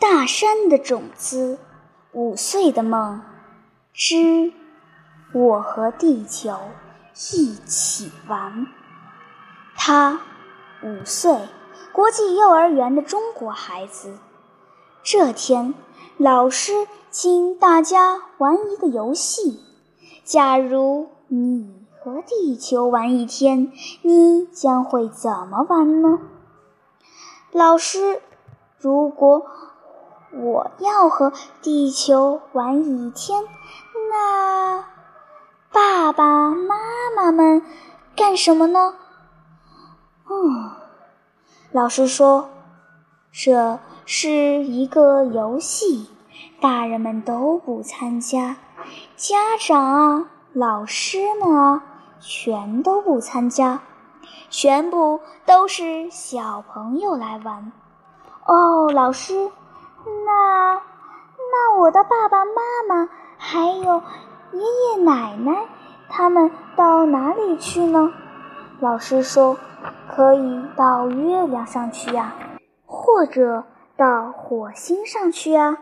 大山的种子，五岁的梦之我和地球一起玩。他五岁，国际幼儿园的中国孩子。这天，老师请大家玩一个游戏。假如你和地球玩一天，你将会怎么玩呢？老师，如果我要和地球玩一天，那爸爸妈妈们干什么呢？嗯，老师说，这是一个游戏，大人们都不参加，家长啊、老师们啊，全都不参加，全部都是小朋友来玩。哦，老师，那那我的爸爸妈妈还有爷爷奶奶，他们到哪里去呢？老师说。可以到月亮上去呀，或者到火星上去呀。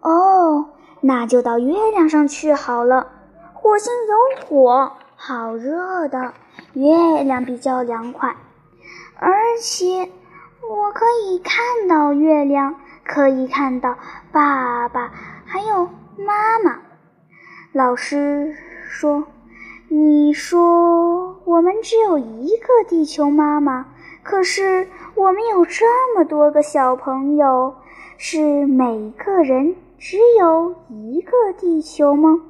哦，那就到月亮上去好了。火星有火，好热的；月亮比较凉快，而且我可以看到月亮，可以看到爸爸还有妈妈。老师说。你说我们只有一个地球妈妈，可是我们有这么多个小朋友，是每个人只有一个地球吗？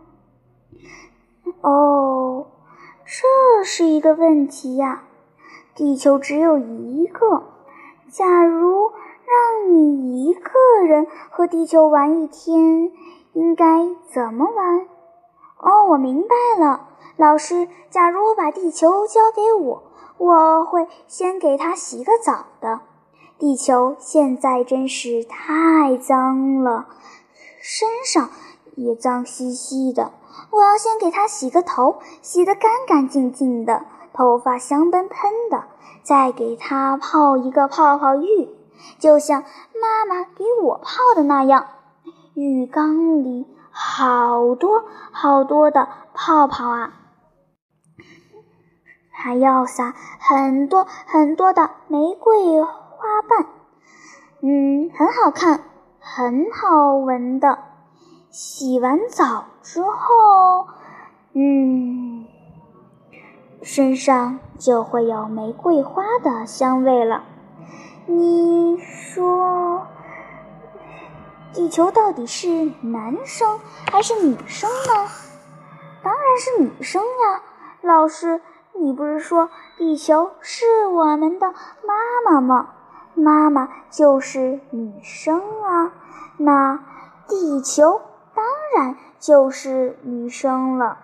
哦，这是一个问题呀。地球只有一个，假如让你一个人和地球玩一天，应该怎么玩？哦，我明白了。老师，假如把地球交给我，我会先给它洗个澡的。地球现在真是太脏了，身上也脏兮兮的。我要先给它洗个头，洗得干干净净的，头发香喷喷的，再给它泡一个泡泡浴，就像妈妈给我泡的那样。浴缸里好多好多的泡泡啊！还要撒很多很多的玫瑰花瓣，嗯，很好看，很好闻的。洗完澡之后，嗯，身上就会有玫瑰花的香味了。你说，地球到底是男生还是女生呢？当然是女生呀，老师。你不是说地球是我们的妈妈吗？妈妈就是女生啊，那地球当然就是女生了。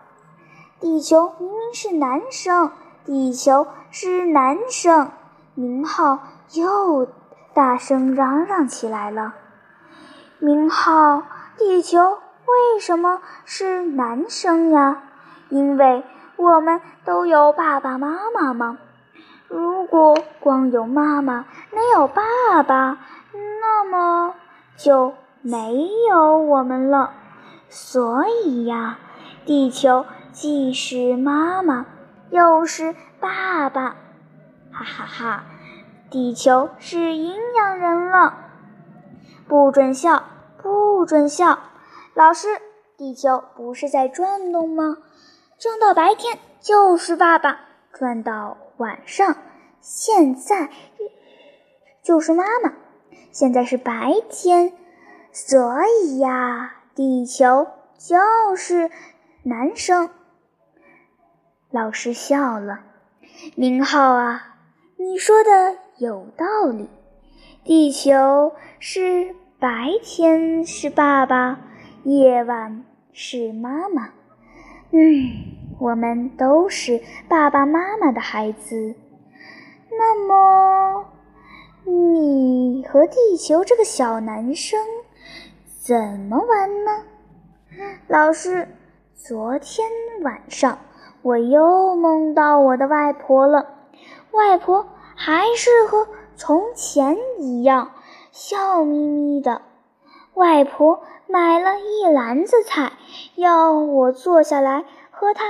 地球明明是男生，地球是男生，明浩又大声嚷嚷起来了。明浩，地球为什么是男生呀？因为。我们都有爸爸妈妈吗？如果光有妈妈没有爸爸，那么就没有我们了。所以呀，地球既是妈妈，又是爸爸。哈哈哈，地球是阴阳人了。不准笑，不准笑。老师，地球不是在转动吗？转到白天就是爸爸，转到晚上现在就是妈妈。现在是白天，所以呀，地球就是男生。老师笑了，明浩啊，你说的有道理。地球是白天是爸爸，夜晚是妈妈。嗯，我们都是爸爸妈妈的孩子。那么，你和地球这个小男生怎么玩呢？老师，昨天晚上我又梦到我的外婆了。外婆还是和从前一样笑眯眯的。外婆买了一篮子菜，要我坐下来和她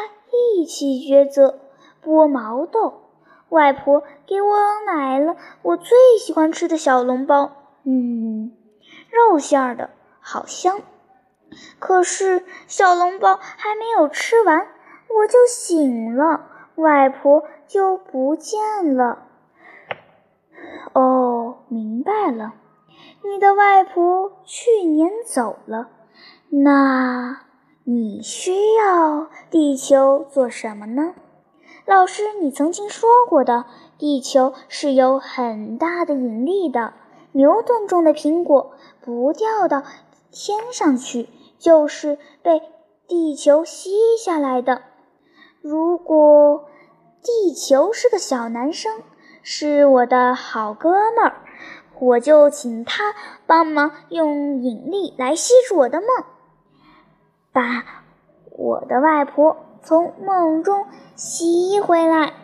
一起抉择剥毛豆。外婆给我买了我最喜欢吃的小笼包，嗯，肉馅儿的，好香。可是小笼包还没有吃完，我就醒了，外婆就不见了。哦，明白了，你的外婆去年走了。那你需要地球做什么呢？老师，你曾经说过的，地球是有很大的引力的。牛顿种的苹果不掉到天上去，就是被地球吸下来的。如果地球是个小男生，是我的好哥们儿，我就请他帮忙用引力来吸住我的梦，把我的外婆。从梦中吸回来，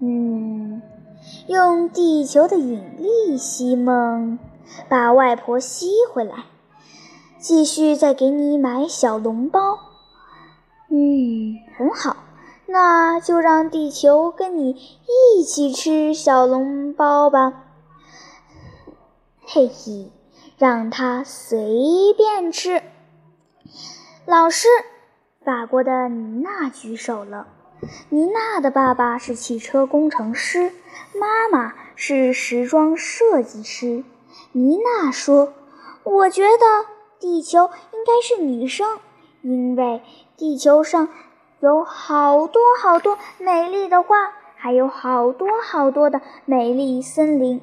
嗯，用地球的引力吸梦，把外婆吸回来，继续再给你买小笼包，嗯，很好，那就让地球跟你一起吃小笼包吧，嘿嘿，让它随便吃，老师。法国的妮娜举手了。妮娜的爸爸是汽车工程师，妈妈是时装设计师。妮娜说：“我觉得地球应该是女生，因为地球上有好多好多美丽的花，还有好多好多的美丽森林。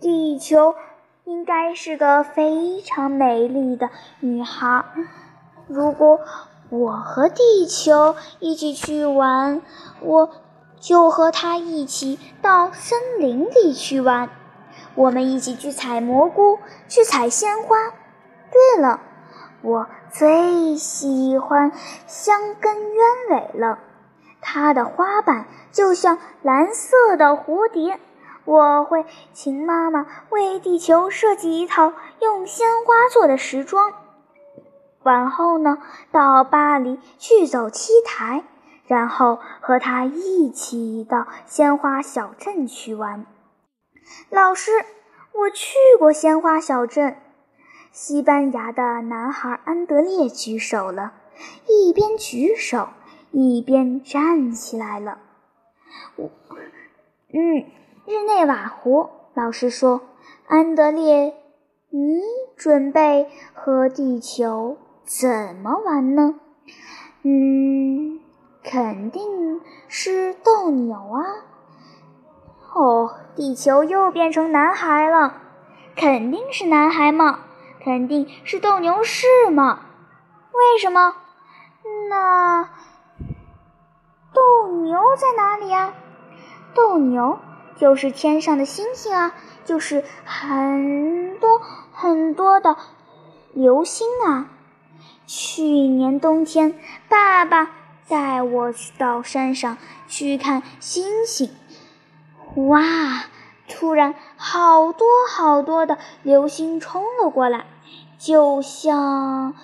地球应该是个非常美丽的女孩。如果……”我和地球一起去玩，我就和他一起到森林里去玩。我们一起去采蘑菇，去采鲜花。对了，我最喜欢香根鸢尾了，它的花瓣就像蓝色的蝴蝶。我会请妈妈为地球设计一套用鲜花做的时装。晚后呢，到巴黎去走 T 台，然后和他一起到鲜花小镇去玩。老师，我去过鲜花小镇。西班牙的男孩安德烈举手了，一边举手一边站起来了。我，嗯，日内瓦湖。老师说，安德烈，你准备和地球？怎么玩呢？嗯，肯定是斗牛啊！哦，地球又变成男孩了，肯定是男孩嘛，肯定是斗牛士嘛？为什么？那斗牛在哪里呀？斗牛就是天上的星星啊，就是很多很多的流星啊。去年冬天，爸爸带我到山上去看星星。哇！突然，好多好多的流星冲了过来，就像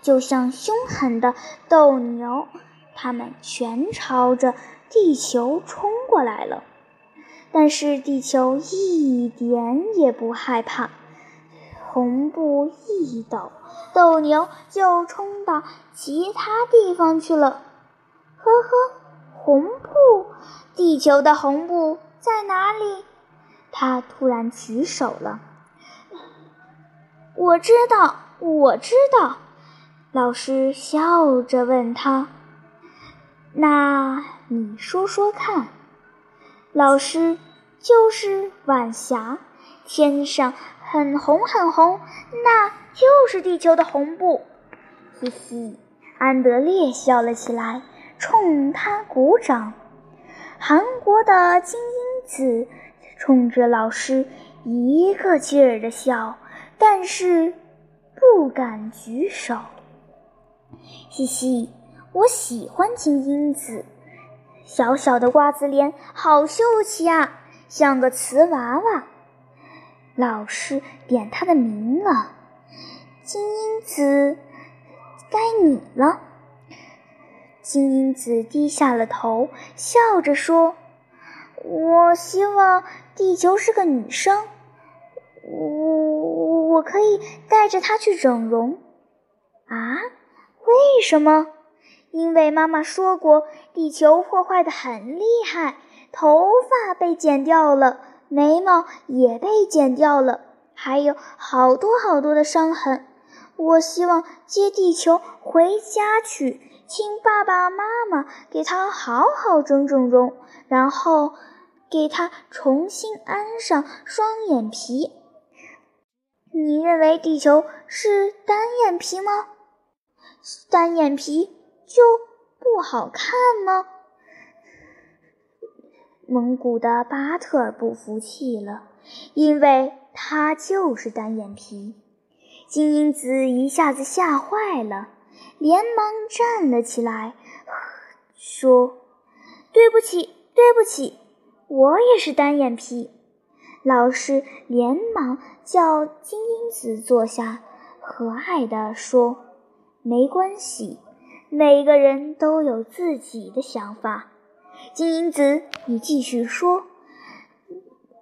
就像凶狠的斗牛，它们全朝着地球冲过来了。但是地球一点也不害怕。红布一抖，斗牛就冲到其他地方去了。呵呵，红布，地球的红布在哪里？他突然举手了。我知道，我知道。老师笑着问他：“那你说说看。”老师就是晚霞，天上。很红很红，那就是地球的红布。嘻嘻，安德烈笑了起来，冲他鼓掌。韩国的精英子冲着老师一个劲儿的笑，但是不敢举手。嘻嘻，我喜欢金英子，小小的瓜子脸，好秀气啊，像个瓷娃娃。老师点他的名了。金英子，该你了。金英子低下了头，笑着说：“我希望地球是个女生，我我可以带着她去整容。”啊？为什么？因为妈妈说过，地球破坏的很厉害，头发被剪掉了，眉毛也被剪掉了，还有好多好多的伤痕。我希望接地球回家去，请爸爸妈妈给她好好整整容，然后给他重新安上双眼皮。你认为地球是单眼皮吗？单眼皮就不好看吗？蒙古的巴特尔不服气了，因为他就是单眼皮。金英子一下子吓坏了，连忙站了起来，说：“对不起，对不起，我也是单眼皮。”老师连忙叫金英子坐下，和蔼地说：“没关系，每个人都有自己的想法。”金英子，你继续说，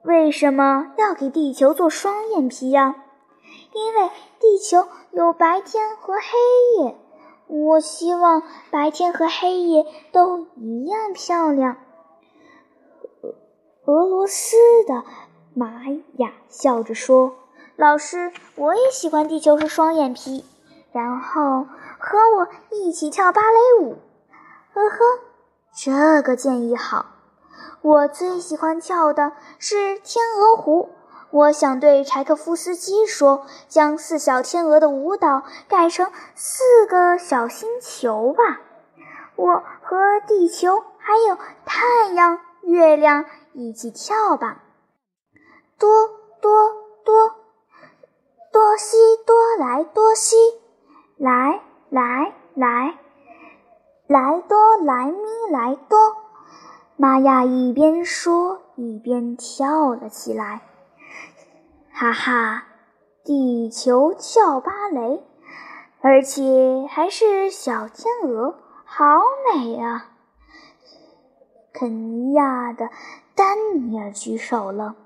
为什么要给地球做双眼皮呀？因为地球有白天和黑夜，我希望白天和黑夜都一样漂亮。俄罗斯的玛雅笑着说：“老师，我也喜欢地球是双眼皮，然后和我一起跳芭蕾舞。”呵呵，这个建议好。我最喜欢跳的是天鹅湖。我想对柴可夫斯基说：“将四小天鹅的舞蹈改成四个小星球吧。”我和地球还有太阳、月亮一起跳吧。多多多，多西多来多西，来来来，来多来咪来多。玛雅一边说一边跳了起来。哈哈，地球跳芭蕾，而且还是小天鹅，好美啊！肯尼亚的丹尼尔举手了，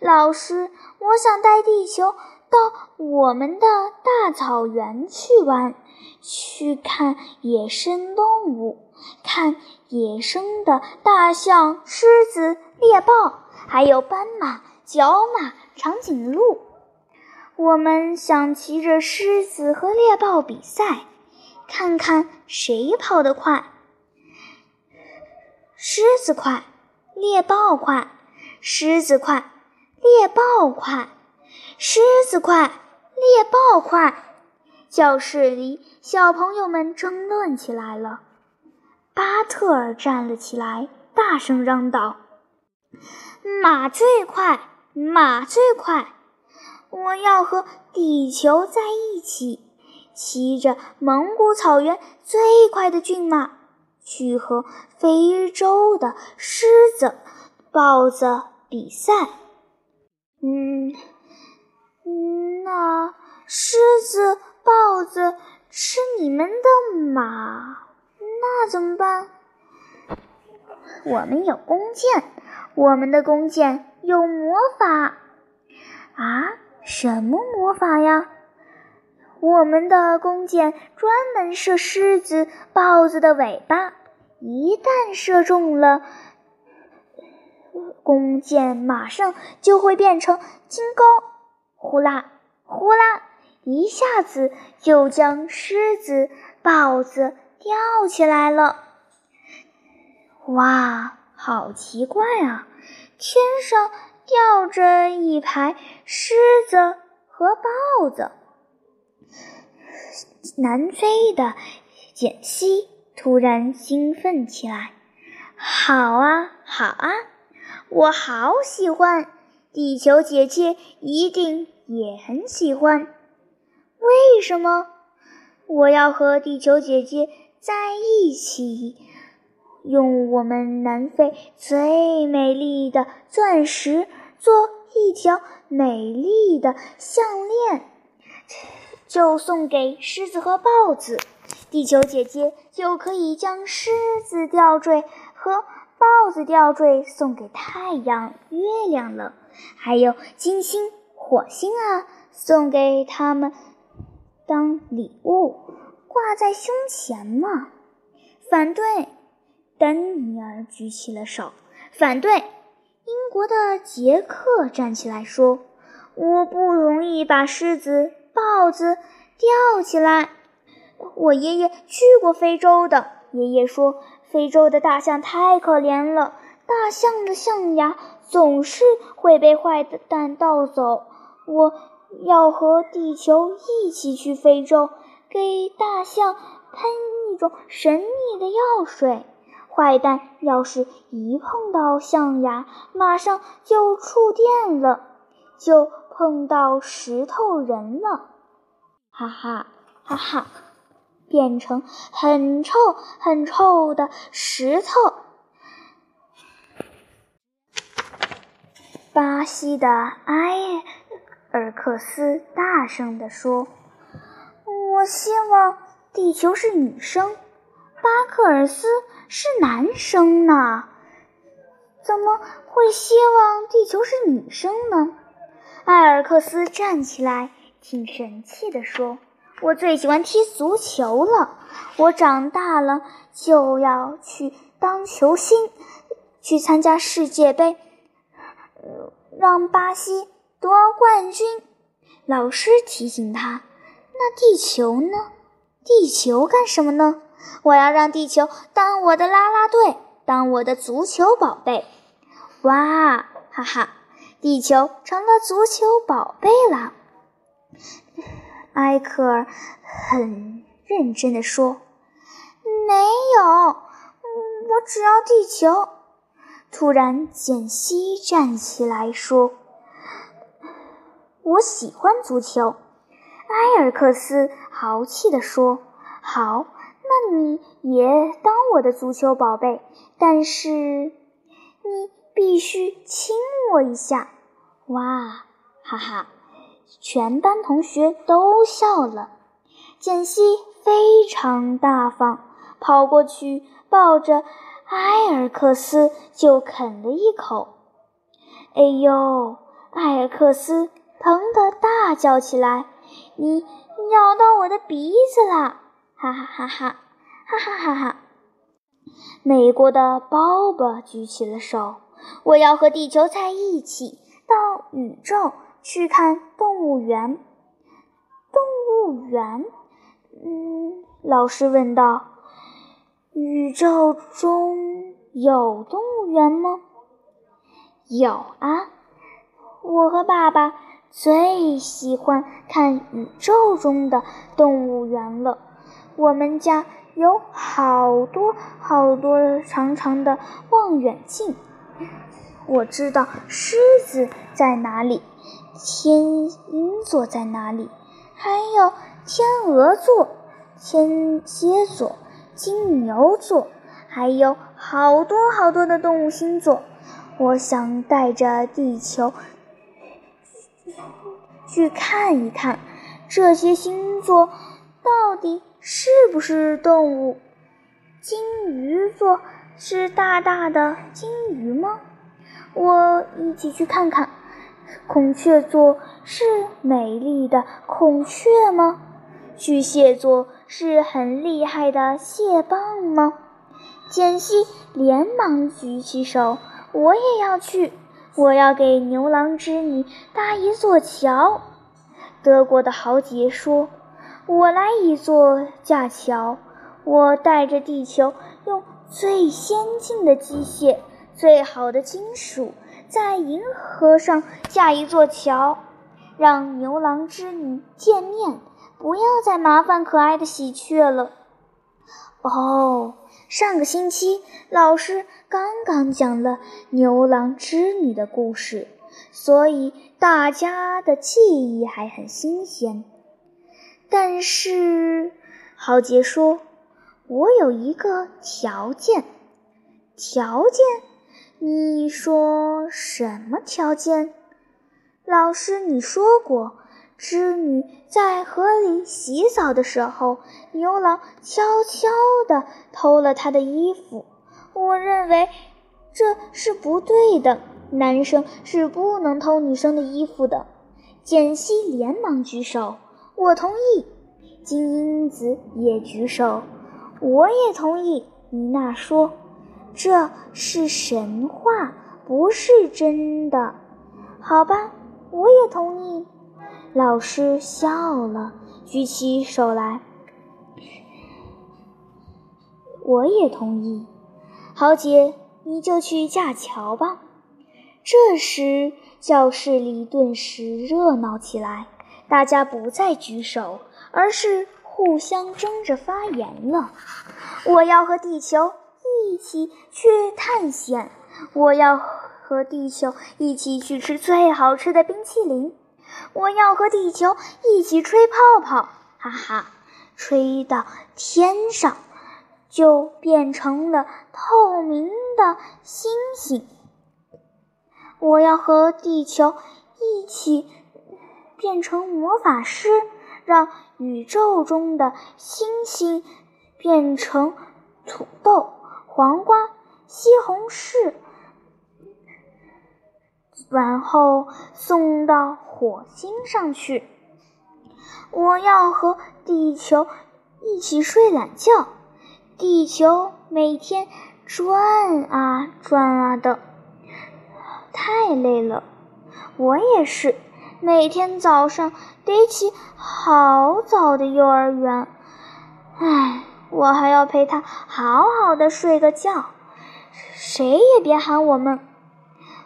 老师，我想带地球到我们的大草原去玩，去看野生动物，看野生的大象、狮子、猎豹，还有斑马、角马。长颈鹿，我们想骑着狮子和猎豹比赛，看看谁跑得快。狮子快，猎豹快，狮子快，猎豹快，狮子快，猎豹快。教室里，小朋友们争论起来了。巴特尔站了起来，大声嚷道：“马最快！”马最快，我要和地球在一起，骑着蒙古草原最快的骏马，去和非洲的狮子、豹子比赛。嗯，那狮子、豹子吃你们的马，那怎么办？我们有弓箭，我们的弓箭。有魔法啊？什么魔法呀？我们的弓箭专门射狮子、豹子的尾巴，一旦射中了，弓箭马上就会变成金钩，呼啦呼啦，一下子就将狮子、豹子吊起来了。哇，好奇怪啊！天上吊着一排狮子和豹子。南非的简西突然兴奋起来：“好啊，好啊，我好喜欢！地球姐姐一定也很喜欢。为什么？我要和地球姐姐在一起。”用我们南非最美丽的钻石做一条美丽的项链，就送给狮子和豹子。地球姐姐就可以将狮子吊坠和豹子吊坠送给太阳、月亮了，还有金星、火星啊，送给他们当礼物，挂在胸前嘛。反对，丹尼尔举起了手。反对，英国的杰克站起来说：“我不同意把狮子、豹子吊起来。”我爷爷去过非洲的。爷爷说，非洲的大象太可怜了，大象的象牙总是会被坏蛋盗走。我要和地球一起去非洲，给大象喷一种神秘的药水。坏蛋要是一碰到象牙，马上就触电了，就碰到石头人了。哈哈哈哈！变成很臭很臭的石头。巴西的埃尔克斯大声地说：“我希望地球是女生，巴克尔斯是男生呢？怎么会希望地球是女生呢？”埃尔克斯站起来，挺神气地说。我最喜欢踢足球了。我长大了就要去当球星，去参加世界杯，让巴西夺冠军。老师提醒他：“那地球呢？地球干什么呢？我要让地球当我的啦啦队，当我的足球宝贝。”哇，哈哈，地球成了足球宝贝了。埃克尔很认真地说：“没有，我只要地球。”突然，简西站起来说：“我喜欢足球。”埃尔克斯豪气地说：“好，那你也当我的足球宝贝，但是你必须亲我一下。”哇，哈哈。全班同学都笑了。简西非常大方，跑过去抱着埃尔克斯就啃了一口。哎呦，埃尔克斯疼得大叫起来：“你咬到我的鼻子了！”哈哈哈哈，哈哈哈哈！美国的鲍勃举起了手：“我要和地球在一起，到宇宙。”去看动物园。动物园，嗯，老师问道：“宇宙中有动物园吗？”“有啊，我和爸爸最喜欢看宇宙中的动物园了。我们家有好多好多长长的望远镜，我知道狮子在哪里。”天鹰座在哪里？还有天鹅座、天蝎座、金牛座，还有好多好多的动物星座。我想带着地球去看一看，这些星座到底是不是动物？金鱼座是大大的金鱼吗？我一起去看看。孔雀座是美丽的孔雀吗？巨蟹座是很厉害的蟹棒吗？简西连忙举起手：“我也要去！我要给牛郎织女搭一座桥。”德国的豪杰说：“我来一座架桥，我带着地球，最先进的机械、最好的金属。”在银河上架一座桥，让牛郎织女见面，不要再麻烦可爱的喜鹊了。哦，上个星期老师刚刚讲了牛郎织女的故事，所以大家的记忆还很新鲜。但是豪杰说：“我有一个条件，条件。”你说什么条件？老师，你说过，织女在河里洗澡的时候，牛郎悄悄地偷了她的衣服。我认为这是不对的，男生是不能偷女生的衣服的。简溪连忙举手，我同意。金英子也举手，我也同意。妮娜说：“这是神话，不是真的。”好吧。我也同意。老师笑了，举起手来。我也同意。豪杰，你就去架桥吧。这时，教室里顿时热闹起来，大家不再举手，而是互相争着发言了。我要和地球一起去探险。我要。和地球一起去吃最好吃的冰淇淋，我要和地球一起吹泡泡，哈哈，吹到天上就变成了透明的星星。我要和地球一起变成魔法师，让宇宙中的星星变成土豆、黄瓜、西红柿。然后送到火星上去。我要和地球一起睡懒觉。地球每天转啊转啊的，太累了。我也是，每天早上得起好早的幼儿园。唉，我还要陪他好好的睡个觉。谁也别喊我们。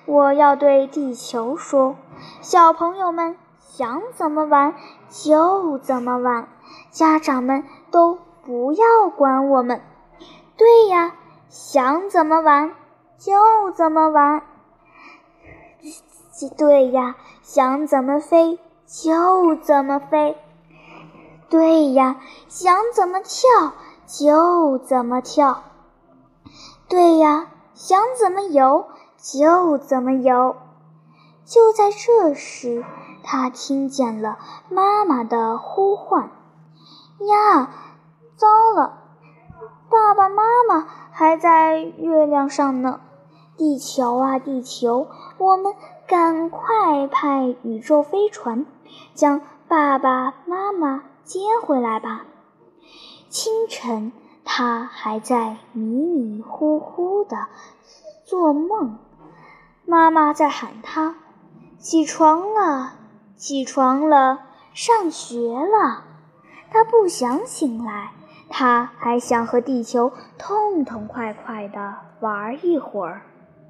我要对地球说：“小朋友们想怎么玩就怎么玩，家长们都不要管我们。”对呀，想怎么玩就怎么玩。对呀，想怎么飞就怎么飞。对呀，想怎么跳就怎么跳。对呀，想怎么游。就怎么游。就在这时，他听见了妈妈的呼唤：“呀，糟了！爸爸妈妈还在月亮上呢！地球啊，地球，我们赶快派宇宙飞船将爸爸妈妈接回来吧！”清晨，他还在迷迷糊糊的做梦。妈妈在喊他：“起床了，起床了，上学了。”他不想醒来，他还想和地球痛痛快快的玩一会儿。